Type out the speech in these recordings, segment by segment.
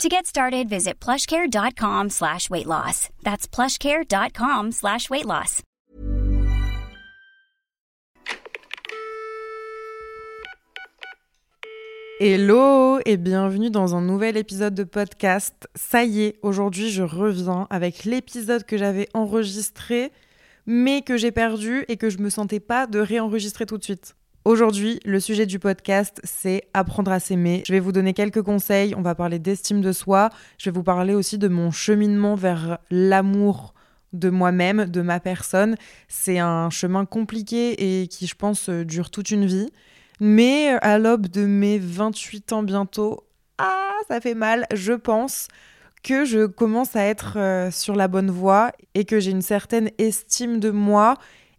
To get started, visit plushcare.com slash weight loss. That's plushcare.com slash weight loss. Hello et bienvenue dans un nouvel épisode de podcast. Ça y est, aujourd'hui je reviens avec l'épisode que j'avais enregistré mais que j'ai perdu et que je me sentais pas de réenregistrer tout de suite. Aujourd'hui, le sujet du podcast, c'est apprendre à s'aimer. Je vais vous donner quelques conseils, on va parler d'estime de soi, je vais vous parler aussi de mon cheminement vers l'amour de moi-même, de ma personne. C'est un chemin compliqué et qui, je pense, dure toute une vie. Mais à l'aube de mes 28 ans bientôt, ah, ça fait mal, je pense que je commence à être euh, sur la bonne voie et que j'ai une certaine estime de moi.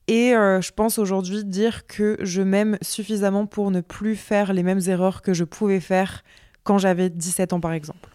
Et euh, je pense aujourd'hui dire que je m'aime suffisamment pour ne plus faire les mêmes erreurs que je pouvais faire quand j'avais 17 ans par exemple.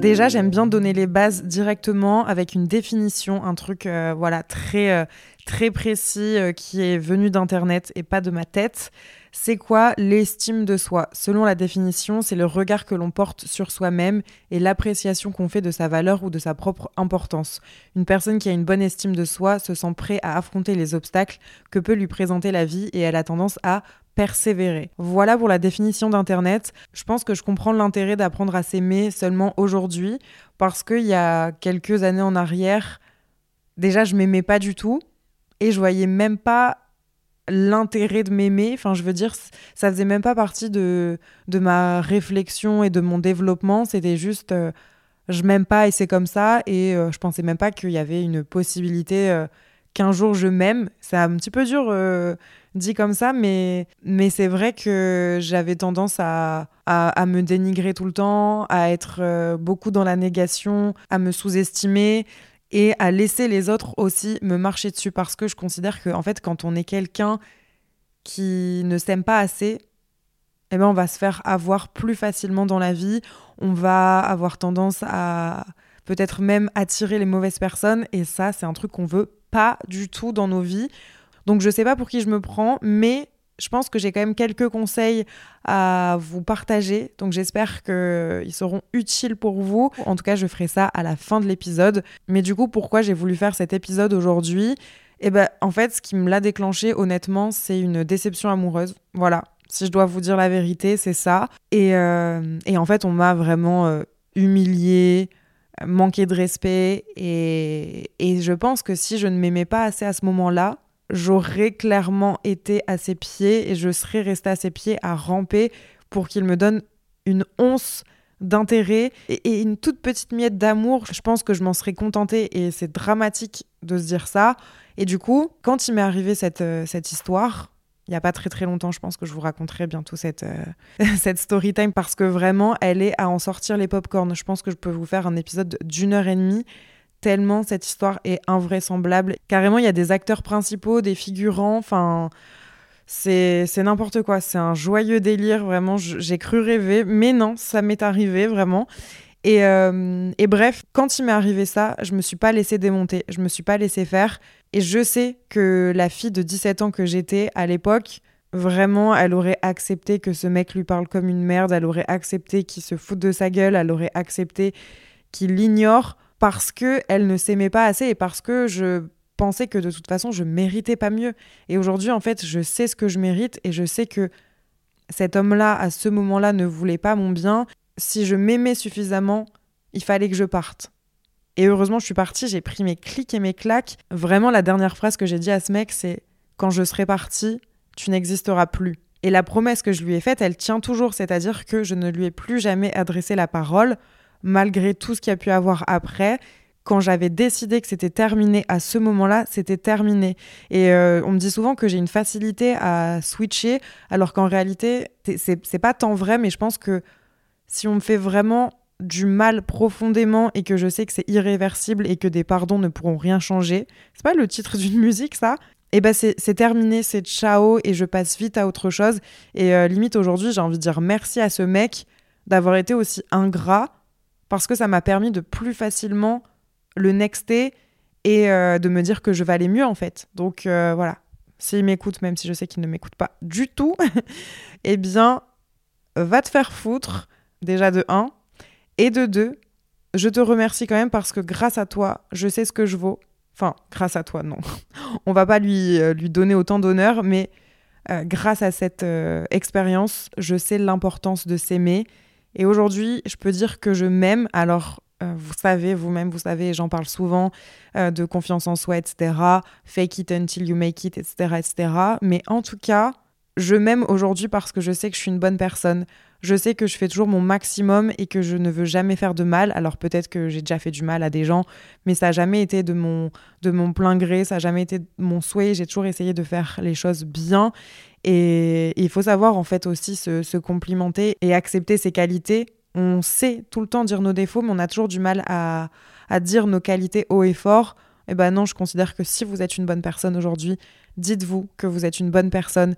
Déjà, j'aime bien donner les bases directement avec une définition, un truc euh, voilà très très précis qui est venu d'internet et pas de ma tête. C'est quoi l'estime de soi? Selon la définition, c'est le regard que l'on porte sur soi-même et l'appréciation qu'on fait de sa valeur ou de sa propre importance. Une personne qui a une bonne estime de soi se sent prêt à affronter les obstacles que peut lui présenter la vie et elle a tendance à persévérer. Voilà pour la définition d'Internet. Je pense que je comprends l'intérêt d'apprendre à s'aimer seulement aujourd'hui parce qu'il y a quelques années en arrière, déjà je m'aimais pas du tout et je voyais même pas l'intérêt de m'aimer. Enfin, je veux dire, ça faisait même pas partie de, de ma réflexion et de mon développement. C'était juste, euh, je m'aime pas et c'est comme ça. Et euh, je pensais même pas qu'il y avait une possibilité euh, qu'un jour je m'aime. C'est un petit peu dur dit comme ça, mais, mais c'est vrai que j'avais tendance à, à, à, me dénigrer tout le temps, à être beaucoup dans la négation, à me sous-estimer et à laisser les autres aussi me marcher dessus. Parce que je considère que en fait quand on est quelqu'un qui ne s'aime pas assez eh ben on va se faire avoir plus facilement dans la vie. On va avoir tendance à peut-être même attirer les mauvaises personnes. Et ça c'est un truc qu'on veut pas du tout dans nos vies. Donc je sais pas pour qui je me prends mais je pense que j'ai quand même quelques conseils à vous partager. Donc j'espère qu'ils seront utiles pour vous. En tout cas, je ferai ça à la fin de l'épisode. Mais du coup, pourquoi j'ai voulu faire cet épisode aujourd'hui? Eh ben, en fait, ce qui me l'a déclenché, honnêtement, c'est une déception amoureuse. Voilà. Si je dois vous dire la vérité, c'est ça. Et, euh, en fait, on m'a vraiment euh, humiliée, manqué de respect. Et, et je pense que si je ne m'aimais pas assez à ce moment-là, j'aurais clairement été à ses pieds et je serais restée à ses pieds à ramper pour qu'il me donne une once d'intérêt et, une toute petite miette d'amour. Je pense que je m'en serais contentée et c'est dramatique de se dire ça. Et du coup, quand il m'est arrivé cette, euh, cette histoire, il n'y a pas très très longtemps, je pense que je vous raconterai bientôt cette, euh, cette story time parce que vraiment, elle est à en sortir les popcorns. Je pense que je peux vous faire un épisode d'une heure et demie tellement cette histoire est invraisemblable. Carrément, il y a des acteurs principaux, des figurants, enfin, c'est n'importe quoi. C'est un joyeux délire, vraiment. J'ai cru rêver, mais non, ça m'est arrivé vraiment. Et, euh, et, bref, quand il m'est arrivé ça, je me suis pas laissé démonter, je me suis pas laissé faire. Et je sais que la fille de 17 ans que j'étais à l'époque, vraiment, elle aurait accepté que ce mec lui parle comme une merde, elle aurait accepté qu'il se foute de sa gueule, elle aurait accepté qu'il l'ignore parce que elle ne s'aimait pas assez et parce que je pensais que de toute façon je méritais pas mieux. Et aujourd'hui en fait, je sais ce que je mérite et je sais que cet homme-là à ce moment-là ne voulait pas mon bien. Si je m'aimais suffisamment, il fallait que je parte. Et heureusement, je suis partie, j'ai pris mes clics et mes claques. Vraiment, la dernière phrase que j'ai dit à ce mec, c'est Quand je serai partie, tu n'existeras plus. Et la promesse que je lui ai faite, elle tient toujours, c'est-à-dire que je ne lui ai plus jamais adressé la parole malgré tout ce qu'il y a pu avoir après, quand j'avais décidé que c'était terminé à ce moment-là, c'était terminé. Et euh, on me dit souvent que j'ai une facilité à switcher, alors qu'en réalité, c'est pas tant vrai, mais je pense que si on me fait vraiment du mal profondément et que je sais que c'est irréversible et que des pardons ne pourront rien changer. C'est pas le titre d'une musique, ça? Et eh ben c'est terminé, c'est ciao et je passe vite à autre chose. Et euh, limite aujourd'hui, j'ai envie de dire merci à ce mec d'avoir été aussi ingrat parce que ça m'a permis de plus facilement le nexter et euh, de me dire que je valais mieux en fait. Donc euh, voilà, s'il m'écoute, même si je sais qu'il ne m'écoute pas du tout, eh bien, va te faire foutre déjà de 1 et de 2. Je te remercie quand même parce que grâce à toi, je sais ce que je vaux Enfin, grâce à toi, non. On va pas lui, euh, lui donner autant d'honneur, mais grâce à cette expérience, je sais l'importance de s'aimer. Et aujourd'hui, je peux dire que je m'aime. Alors, vous savez, vous-même, vous savez, j'en parle souvent de confiance en soi, etc. Fake it until you make it, etc., etc. Mais en tout cas, je m'aime aujourd'hui parce que je sais que je suis une bonne personne. Je sais que je fais toujours mon maximum et que je ne veux jamais faire de mal. Alors peut-être que j'ai déjà fait du mal à des gens, mais ça n'a jamais été de mon, de mon plein gré, ça n'a jamais été mon souhait. J'ai toujours essayé de faire les choses bien. Et il faut savoir en fait aussi se, complimenter et accepter ses qualités. On sait tout le temps dire nos défauts, mais on a toujours du mal à, à dire nos qualités haut et fort. Eh ben non, je considère que si vous êtes une bonne personne aujourd'hui, dites-vous que vous êtes une bonne personne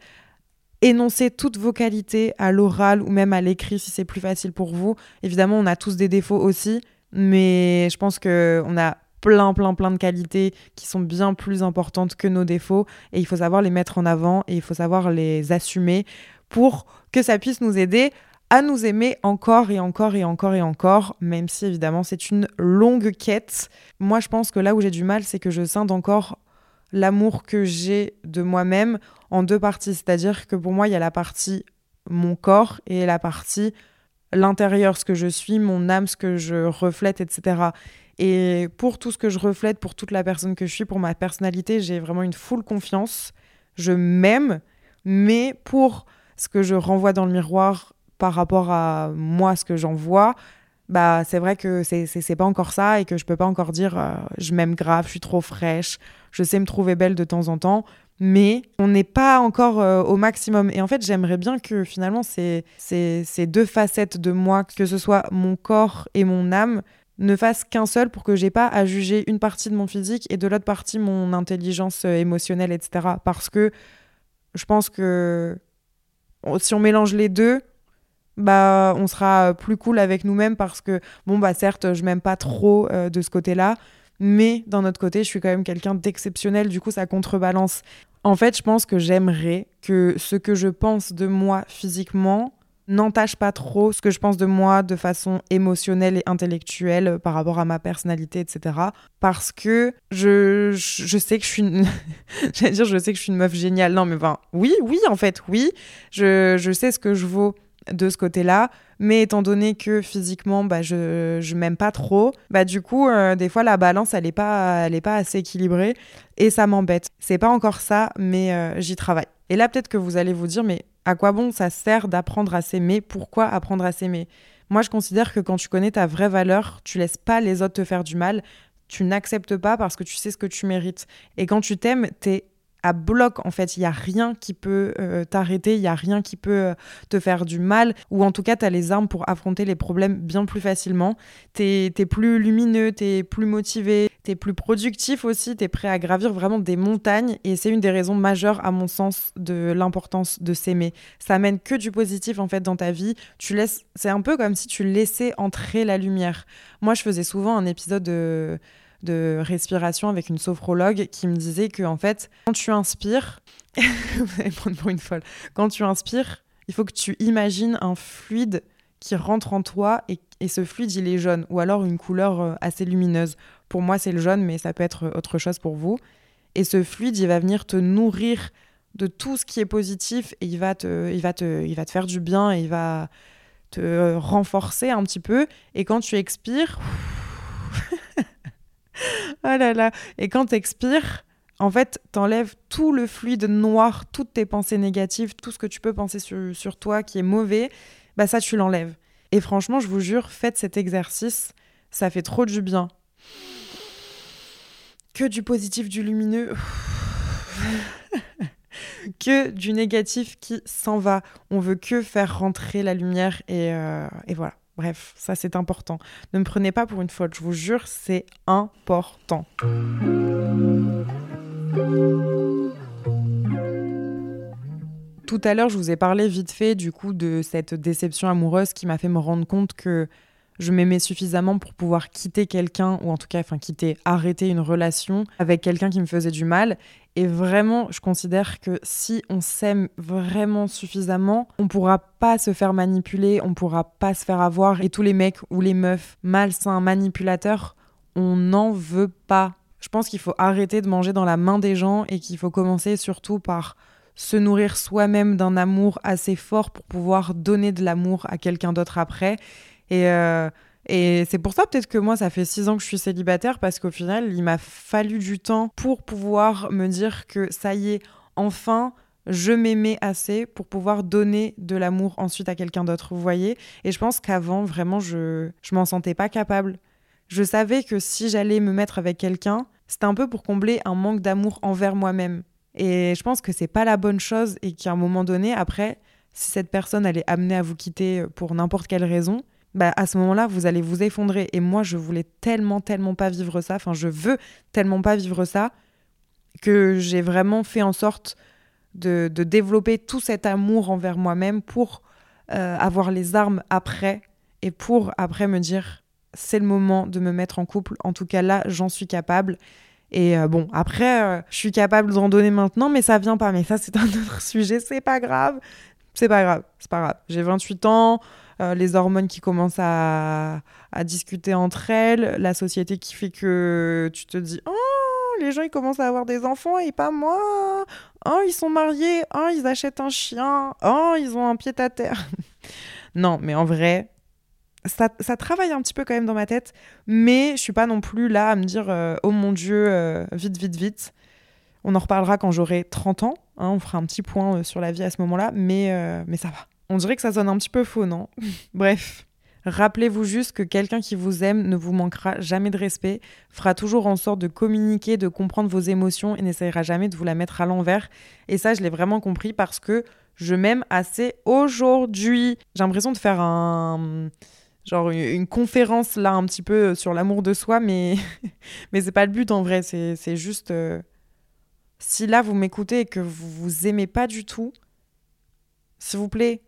énoncer toutes vos qualités à l'oral ou même à l'écrit si c'est plus facile pour vous. Évidemment, on a tous des défauts aussi, mais je pense qu'on a plein, plein, plein de qualités qui sont bien plus importantes que nos défauts et il faut savoir les mettre en avant et il faut savoir les assumer pour que ça puisse nous aider à nous aimer encore et encore et encore et encore, même si évidemment c'est une longue quête. Moi je pense que là où j'ai du mal, c'est que je scinde encore l'amour que j'ai de moi-même en deux parties. C'est-à-dire que pour moi, il y a la partie mon corps et la partie l'intérieur, ce que je suis, mon âme, ce que je reflète, etc. Et pour tout ce que je reflète, pour toute la personne que je suis, pour ma personnalité, j'ai vraiment une full confiance. Je m'aime, mais pour ce que je renvoie dans le miroir par rapport à moi, ce que j'en vois, bah c'est vrai que c'est pas encore ça et que je peux pas encore dire euh, je m'aime grave, je suis trop fraîche, je sais me trouver belle de temps en temps, mais on n'est pas encore euh, au maximum. Et en fait, j'aimerais bien que finalement ces, ces, deux facettes de moi, que ce soit mon corps et mon âme, ne fassent qu'un seul pour que j'ai pas à juger une partie de mon physique et de l'autre partie mon intelligence euh, émotionnelle, etc. Parce que je pense que si on mélange les deux, bah on sera plus cool avec nous-mêmes parce que bon bah certes je m'aime pas trop euh, de ce côté-là mais d'un autre côté je suis quand même quelqu'un d'exceptionnel du coup ça contrebalance en fait je pense que j'aimerais que ce que je pense de moi physiquement n'entache pas trop ce que je pense de moi de façon émotionnelle et intellectuelle par rapport à ma personnalité, etc. Parce que je, je, sais que je suis une... J'allais dire, je sais que je suis une meuf géniale. Non, mais ben, oui, oui, en fait, oui. Je, je sais ce que je vaux de ce côté-là. Mais étant donné que physiquement, bah, je, je m'aime pas trop, bah, du coup, euh, des fois, la balance, elle est pas, est pas assez équilibrée et ça m'embête. C'est pas encore ça, mais euh, j'y travaille. Et là, peut-être que vous allez vous dire, mais à quoi bon ça sert d'apprendre à s'aimer? Pourquoi apprendre à s'aimer? Moi, je considère que quand tu connais ta vraie valeur, tu laisses pas les autres te faire du mal. Tu n'acceptes pas parce que tu sais ce que tu mérites. Et quand tu t'aimes, t'es à bloc en fait. Il n'y a rien qui peut euh, t'arrêter, il n'y a rien qui peut euh, te faire du mal, ou en tout cas tu as les armes pour affronter les problèmes bien plus facilement. Tu es, plus lumineux, tu es plus motivé, tu es plus productif aussi, tu es prêt à gravir vraiment des montagnes, et c'est une des raisons majeures à mon sens de l'importance de s'aimer. Ça mène que du positif en fait dans ta vie. Tu laisses, c'est un peu comme si tu laissais entrer la lumière. Moi je faisais souvent un épisode de de respiration avec une sophrologue qui me disait que en fait, quand tu inspires, vous allez prendre pour une folle, quand tu inspires, il faut que tu imagines un fluide qui rentre en toi et, ce fluide il est jaune ou alors une couleur euh, assez lumineuse. Pour moi c'est le jaune mais ça peut être autre chose pour vous. Et ce fluide il va venir te nourrir de tout ce qui est positif et il va te, il va te, il va te faire du bien et il va te renforcer un petit peu. Et quand tu expires, oh là là. Et quand tu expires, en fait, t'enlèves tout le fluide noir, toutes tes pensées négatives, tout ce que tu peux penser sur, sur toi qui est mauvais, bah ça, tu l'enlèves. Et franchement, je vous jure, faites cet exercice, ça fait trop du bien. Que du positif, du lumineux. que du négatif qui s'en va. On veut que faire rentrer la lumière et, euh, et voilà. Bref, ça c'est important. Ne me prenez pas pour une faute, je vous jure, c'est important. Tout à l'heure, je vous ai parlé vite fait du coup de cette déception amoureuse qui m'a fait me rendre compte que je m'aimais suffisamment pour pouvoir quitter quelqu'un, ou en tout cas, enfin, quitter, arrêter une relation avec quelqu'un qui me faisait du mal. Et vraiment, je considère que si on s'aime vraiment suffisamment, on pourra pas se faire manipuler, on pourra pas se faire avoir. Et tous les mecs ou les meufs malsains, manipulateurs, on n'en veut pas. Je pense qu'il faut arrêter de manger dans la main des gens et qu'il faut commencer surtout par se nourrir soi-même d'un amour assez fort pour pouvoir donner de l'amour à quelqu'un d'autre après et, euh, et c'est pour ça peut-être que moi, ça fait six ans que je suis célibataire parce qu'au final, il m'a fallu du temps pour pouvoir me dire que ça y est, enfin, je m'aimais assez pour pouvoir donner de l'amour ensuite à quelqu'un d'autre, vous voyez Et je pense qu'avant, vraiment, je, je m'en sentais pas capable. Je savais que si j'allais me mettre avec quelqu'un, c'était un peu pour combler un manque d'amour envers moi-même. Et je pense que c'est pas la bonne chose et qu'à un moment donné, après, si cette personne elle est amenée à vous quitter pour n'importe quelle raison, bah, à ce moment-là, vous allez vous effondrer. Et moi, je voulais tellement, tellement pas vivre ça. Enfin, je veux tellement pas vivre ça que j'ai vraiment fait en sorte de, développer tout cet amour envers moi-même pour euh, avoir les armes après et pour après me dire c'est le moment de me mettre en couple. En tout cas, là, j'en suis capable. Et euh, bon, après, euh, je suis capable d'en donner maintenant, mais ça vient pas. Mais ça, c'est un autre sujet. C'est pas grave. C'est pas grave. C'est pas grave. J'ai 28 ans. Euh, les hormones qui commencent à, discuter entre elles, la société qui fait que tu te dis Oh, les gens ils commencent à avoir des enfants et pas moi. Oh, ils sont mariés. Oh, ils achètent un chien. Oh, ils ont un pied à terre. non, mais en vrai, ça, travaille un petit peu quand même dans ma tête, mais je suis pas non plus là à me dire euh, oh mon dieu, euh, vite, vite, vite. On en reparlera quand j'aurai 30 ans. Hein, on fera un petit point sur la vie à ce moment-là, mais, mais ça va. On dirait que ça sonne un petit peu faux, non Bref. Rappelez-vous juste que quelqu'un qui vous aime ne vous manquera jamais de respect, fera toujours en sorte de communiquer, de comprendre vos émotions et n'essayera jamais de vous la mettre à l'envers. Et ça, je l'ai vraiment compris parce que je m'aime assez aujourd'hui. J'ai l'impression de faire un genre une, conférence là un petit peu sur l'amour de soi, mais mais c'est pas le but en vrai. C'est juste euh, si là vous m'écoutez et que vous vous aimez pas du tout, s'il vous plaît,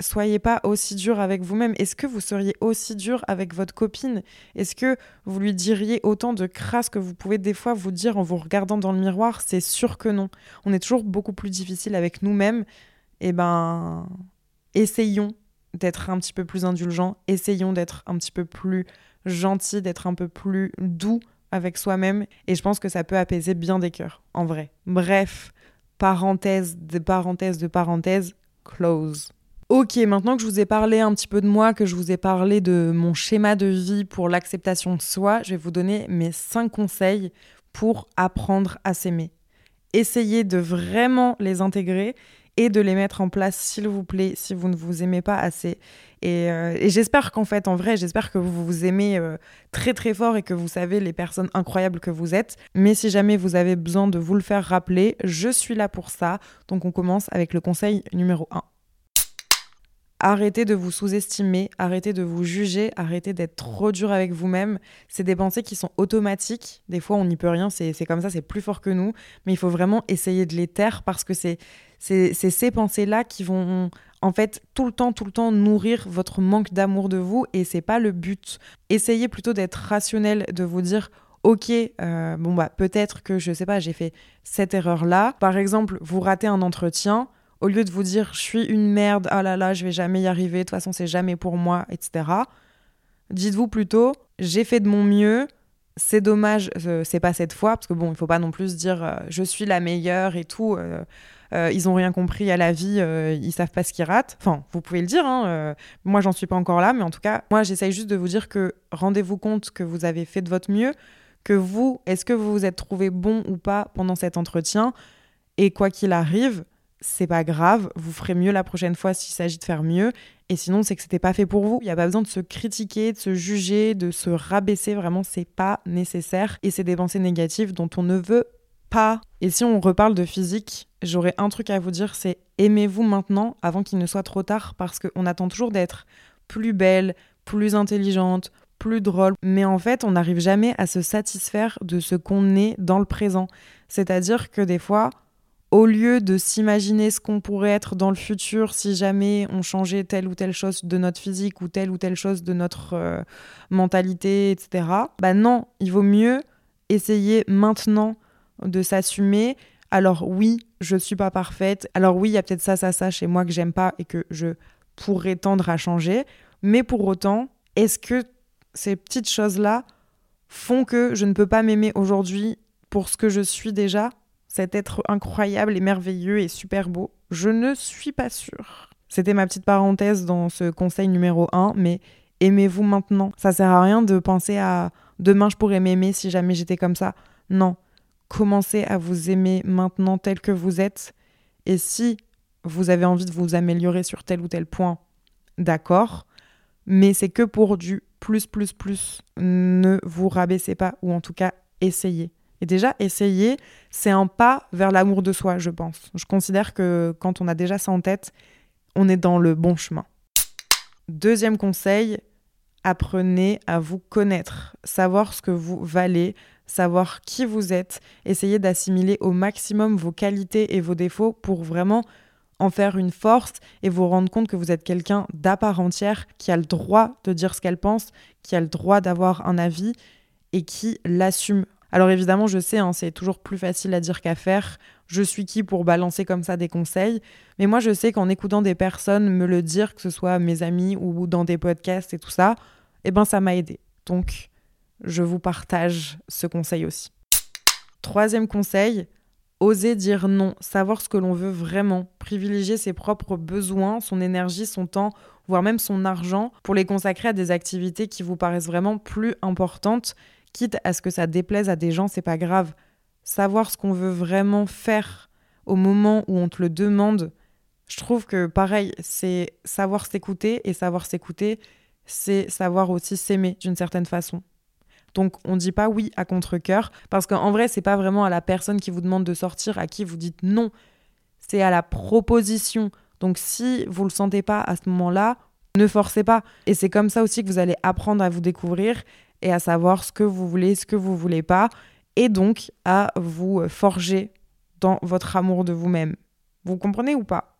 soyez pas aussi dur avec vous-même. Est-ce que vous seriez aussi dur avec votre copine? Est-ce que vous lui diriez autant de crasse que vous pouvez des fois vous dire en vous regardant dans le miroir? C'est sûr que non. On est toujours beaucoup plus difficile avec nous-mêmes. Eh ben, essayons d'être un petit peu plus indulgents, essayons d'être un petit peu plus gentils, d'être un peu plus doux avec soi-même. Et je pense que ça peut apaiser bien des cœurs, en vrai. Bref, parenthèse de parenthèse de parenthèse, close. Ok, maintenant que je vous ai parlé un petit peu de moi, que je vous ai parlé de mon schéma de vie pour l'acceptation de soi, je vais vous donner mes 5 conseils pour apprendre à s'aimer. Essayez de vraiment les intégrer et de les mettre en place, s'il vous plaît, si vous ne vous aimez pas assez. Et, euh, j'espère qu'en fait, en vrai, j'espère que vous vous aimez euh, très très fort et que vous savez les personnes incroyables que vous êtes. Mais si jamais vous avez besoin de vous le faire rappeler, je suis là pour ça. Donc on commence avec le conseil numéro 1. Arrêtez de vous sous-estimer, arrêtez de vous juger, arrêtez d'être trop dur avec vous-même. C'est des pensées qui sont automatiques. Des fois, on n'y peut rien, c'est comme ça, c'est plus fort que nous. Mais il faut vraiment essayer de les taire parce que c'est ces pensées-là qui vont en fait tout le temps, tout le temps nourrir votre manque d'amour de vous et c'est pas le but. Essayez plutôt d'être rationnel, de vous dire ok, euh, bon bah peut-être que je sais pas, j'ai fait cette erreur là. Par exemple, vous ratez un entretien au lieu de vous dire je suis une merde, ah là là, je vais jamais y arriver, de toute façon c'est jamais pour moi, etc. Dites-vous plutôt j'ai fait de mon mieux, c'est dommage, euh, c'est pas cette fois, parce que bon, il faut pas non plus dire euh, je suis la meilleure et tout. Euh, ils ont rien compris à la vie, ils savent pas ce qu'ils ratent. Enfin, vous pouvez le dire, hein, moi j'en suis pas encore là, mais en tout cas, moi j'essaye juste de vous dire que rendez-vous compte que vous avez fait de votre mieux, que vous, est-ce que vous vous êtes trouvé bon ou pas pendant cet entretien, et quoi qu'il arrive, c'est pas grave, vous ferez mieux la prochaine fois s'il s'agit de faire mieux. Et sinon, c'est que c'était pas fait pour vous. Il n'y a pas besoin de se critiquer, de se juger, de se rabaisser. Vraiment, c'est pas nécessaire. Et c'est des pensées négatives dont on ne veut pas. Et si on reparle de physique, j'aurais un truc à vous dire c'est aimez-vous maintenant avant qu'il ne soit trop tard parce qu'on attend toujours d'être plus belle, plus intelligente, plus drôle. Mais en fait, on n'arrive jamais à se satisfaire de ce qu'on est dans le présent. C'est-à-dire que des fois, au lieu de s'imaginer ce qu'on pourrait être dans le futur si jamais on changeait telle ou telle chose de notre physique ou telle ou telle chose de notre euh, mentalité, etc. Bah non, il vaut mieux essayer maintenant de s'assumer. Alors oui, je suis pas parfaite. Alors oui, il y a peut-être ça, ça, ça chez moi que j'aime pas et que je pourrais tendre à changer. Mais pour autant, est-ce que ces petites choses-là font que je ne peux pas m'aimer aujourd'hui pour ce que je suis déjà? Cet être incroyable et merveilleux et super beau Je ne suis pas sûre. C'était ma petite parenthèse dans ce conseil numéro 1, mais aimez-vous maintenant. Ça sert à rien de penser à demain je pourrais m'aimer si jamais j'étais comme ça. Non. Commencez à vous aimer maintenant tel que vous êtes. Et si vous avez envie de vous améliorer sur tel ou tel point, d'accord. Mais c'est que pour du plus, plus, plus. Ne vous rabaissez pas, ou en tout cas, essayez. Et déjà, essayer, c'est un pas vers l'amour de soi, je pense. Je considère que quand on a déjà ça en tête, on est dans le bon chemin. Deuxième conseil, apprenez à vous connaître, savoir ce que vous valez, savoir qui vous êtes, essayez d'assimiler au maximum vos qualités et vos défauts pour vraiment en faire une force et vous rendre compte que vous êtes quelqu'un d'à part entière qui a le droit de dire ce qu'elle pense, qui a le droit d'avoir un avis et qui l'assume alors évidemment, je sais, hein, c'est toujours plus facile à dire qu'à faire. Je suis qui pour balancer comme ça des conseils Mais moi, je sais qu'en écoutant des personnes me le dire, que ce soit mes amis ou dans des podcasts et tout ça, eh ben ça m'a aidé. Donc, je vous partage ce conseil aussi. Troisième conseil, oser dire non, savoir ce que l'on veut vraiment, privilégier ses propres besoins, son énergie, son temps, voire même son argent, pour les consacrer à des activités qui vous paraissent vraiment plus importantes quitte à ce que ça déplaise à des gens, c'est pas grave. Savoir ce qu'on veut vraiment faire au moment où on te le demande, je trouve que pareil, c'est savoir s'écouter et savoir s'écouter, c'est savoir aussi s'aimer d'une certaine façon. Donc on dit pas oui à contre-cœur parce qu'en vrai, c'est pas vraiment à la personne qui vous demande de sortir à qui vous dites non. C'est à la proposition. Donc si vous le sentez pas à ce moment-là, ne forcez pas. Et c'est comme ça aussi que vous allez apprendre à vous découvrir et à savoir ce que vous voulez, ce que vous voulez pas, et donc à vous forger dans votre amour de vous-même. Vous comprenez ou pas?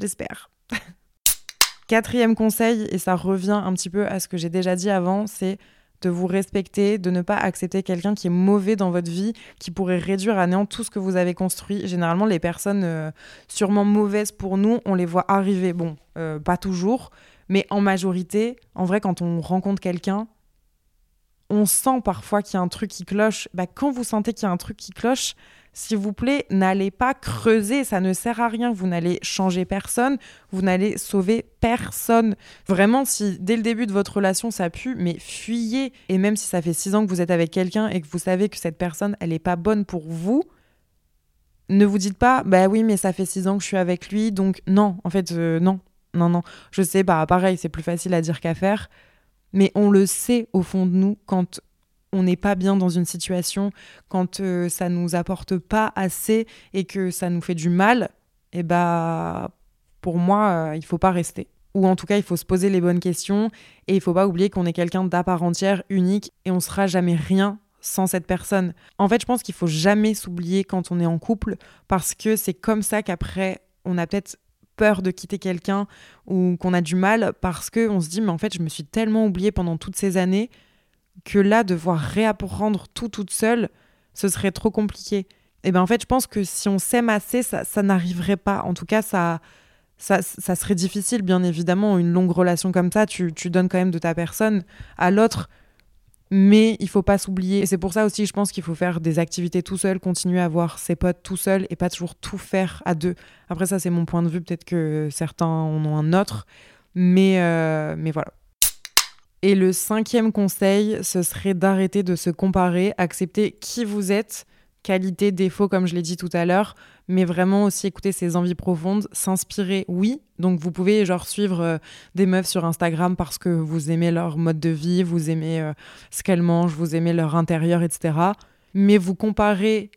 J'espère. Quatrième conseil, et ça revient un petit peu à ce que j'ai déjà dit avant, c'est de vous respecter, de ne pas accepter quelqu'un qui est mauvais dans votre vie, qui pourrait réduire à néant tout ce que vous avez construit. Généralement, les personnes euh, sûrement mauvaises pour nous, on les voit arriver. Bon, euh, pas toujours, mais en majorité, en vrai, quand on rencontre quelqu'un, on sent parfois qu'il y a un truc qui cloche. Bah, quand vous sentez qu'il y a un truc qui cloche, s'il vous plaît, n'allez pas creuser, ça ne sert à rien. Vous n'allez changer personne, vous n'allez sauver personne. Vraiment, si dès le début de votre relation ça pue, mais fuyez. Et même si ça fait six ans que vous êtes avec quelqu'un et que vous savez que cette personne, elle n'est pas bonne pour vous, ne vous dites pas, bah oui, mais ça fait six ans que je suis avec lui, donc non, en fait, euh, non, non, non. Je sais, bah pareil, c'est plus facile à dire qu'à faire mais on le sait au fond de nous quand on n'est pas bien dans une situation, quand euh, ça nous apporte pas assez et que ça nous fait du mal, et eh bah pour moi, euh, il faut pas rester. Ou en tout cas, il faut se poser les bonnes questions et il faut pas oublier qu'on est quelqu'un d'à part entière, unique et on sera jamais rien sans cette personne. En fait, je pense qu'il faut jamais s'oublier quand on est en couple parce que c'est comme ça qu'après on a peut-être peur de quitter quelqu'un ou qu'on a du mal parce que on se dit mais en fait je me suis tellement oubliée pendant toutes ces années que là devoir réapprendre tout toute seule ce serait trop compliqué. Et ben en fait je pense que si on s'aime assez ça, ça n'arriverait pas. En tout cas ça, ça, ça serait difficile bien évidemment une longue relation comme ça tu, tu donnes quand même de ta personne à l'autre mais il faut pas s'oublier. Et c'est pour ça aussi, je pense qu'il faut faire des activités tout seul, continuer à voir ses potes tout seul et pas toujours tout faire à deux. Après, ça, c'est mon point de vue. Peut-être que certains en ont un autre. Mais, euh, mais voilà. Et le cinquième conseil, ce serait d'arrêter de se comparer, accepter qui vous êtes qualité, défaut, comme je l'ai dit tout à l'heure, mais vraiment aussi écouter ses envies profondes, s'inspirer, oui. Donc vous pouvez genre suivre euh, des meufs sur Instagram parce que vous aimez leur mode de vie, vous aimez euh, ce qu'elles mangent, vous aimez leur intérieur, etc. Mais vous comparez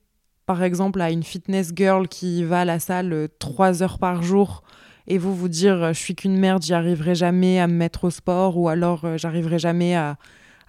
par exemple à une fitness girl qui va à la salle euh, trois heures par jour et vous vous dire je suis qu'une merde, j'y arriverai jamais à me mettre au sport ou alors j'arriverai jamais à,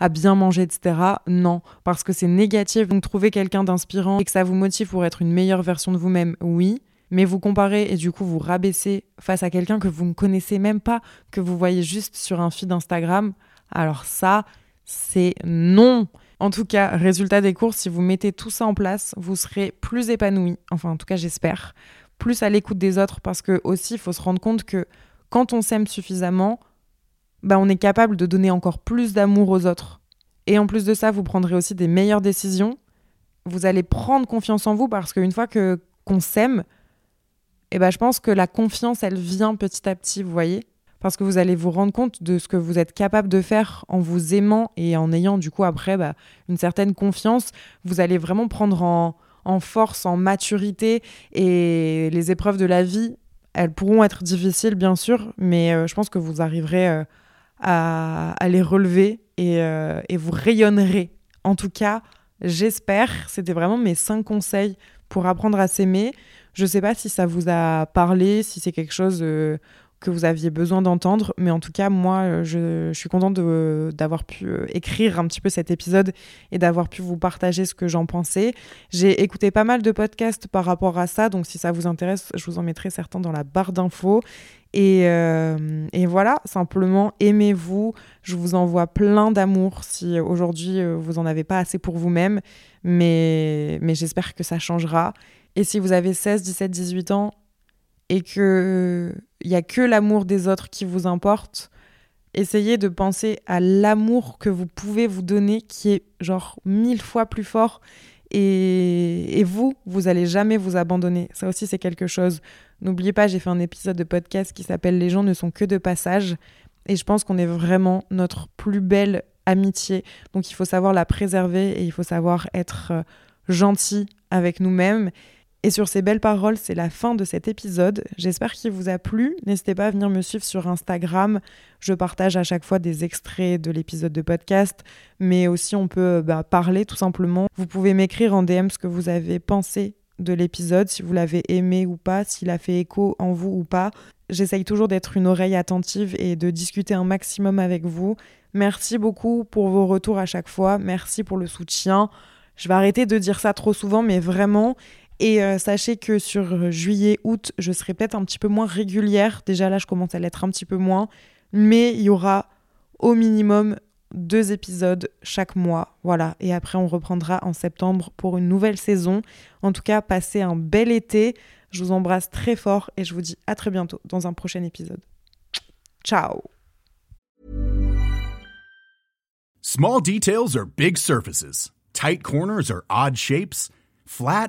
à bien manger, etc. Non, parce que c'est négatif. Donc trouver quelqu'un d'inspirant et que ça vous motive pour être une meilleure version de vous-même, oui. Mais vous comparez et du coup vous rabaissez face à quelqu'un que vous ne connaissez même pas, que vous voyez juste sur un feed Instagram. Alors ça, c'est non. En tout cas, résultat des courses, si vous mettez tout ça en place, vous serez plus épanoui. Enfin, en tout cas, j'espère. Plus à l'écoute des autres parce que aussi, il faut se rendre compte que quand on s'aime suffisamment, bah, on est capable de donner encore plus d'amour aux autres. Et en plus de ça, vous prendrez aussi des meilleures décisions. Vous allez prendre confiance en vous parce qu'une fois que qu'on s'aime, eh ben, je pense que la confiance, elle vient petit à petit, vous voyez parce que vous allez vous rendre compte de ce que vous êtes capable de faire en vous aimant et en ayant du coup après bah, une certaine confiance. Vous allez vraiment prendre en, en, force, en maturité et les épreuves de la vie, elles pourront être difficiles bien sûr, mais euh, je pense que vous arriverez euh, à, les relever et, euh, et, vous rayonnerez. En tout cas, j'espère. C'était vraiment mes cinq conseils pour apprendre à s'aimer. Je ne sais pas si ça vous a parlé, si c'est quelque chose que vous aviez besoin d'entendre. Mais en tout cas, moi, euh, je, suis contente d'avoir pu euh, écrire un petit peu cet épisode et d'avoir pu vous partager ce que j'en pensais. J'ai écouté pas mal de podcasts par rapport à ça, donc si ça vous intéresse, je vous en mettrai certains dans la barre d'infos. Et, euh, et, voilà, simplement aimez-vous. Je vous envoie plein d'amour si aujourd'hui vous n'en avez pas assez pour vous-même, mais, mais j'espère que ça changera. Et si vous avez 16, 17, 18 ans, et que il y a que l'amour des autres qui vous importe, essayez de penser à l'amour que vous pouvez vous donner qui est genre mille fois plus fort et, et vous, vous allez jamais vous abandonner. Ça aussi, c'est quelque chose. N'oubliez pas, j'ai fait un épisode de podcast qui s'appelle Les gens ne sont que de passage. Et je pense qu'on est vraiment notre plus belle amitié. Donc il faut savoir la préserver et il faut savoir être euh, gentil avec nous-mêmes. Et sur ces belles paroles, c'est la fin de cet épisode. J'espère qu'il vous a plu. N'hésitez pas à venir me suivre sur Instagram. Je partage à chaque fois des extraits de l'épisode de podcast, mais aussi on peut bah, parler tout simplement. Vous pouvez m'écrire en DM ce que vous avez pensé de l'épisode, si vous l'avez aimé ou pas, s'il a fait écho en vous ou pas. J'essaye toujours d'être une oreille attentive et de discuter un maximum avec vous. Merci beaucoup pour vos retours à chaque fois. Merci pour le soutien. Je vais arrêter de dire ça trop souvent, mais vraiment, et euh, sachez que sur euh, juillet, août, je serai peut-être un petit peu moins régulière. Déjà là, je commence à l'être un petit peu moins. Mais il y aura au minimum deux épisodes chaque mois. Voilà. Et après, on reprendra en septembre pour une nouvelle saison. En tout cas, passez un bel été. Je vous embrasse très fort et je vous dis à très bientôt dans un prochain épisode. Ciao. Small details are big surfaces. Tight corners are odd shapes. Flat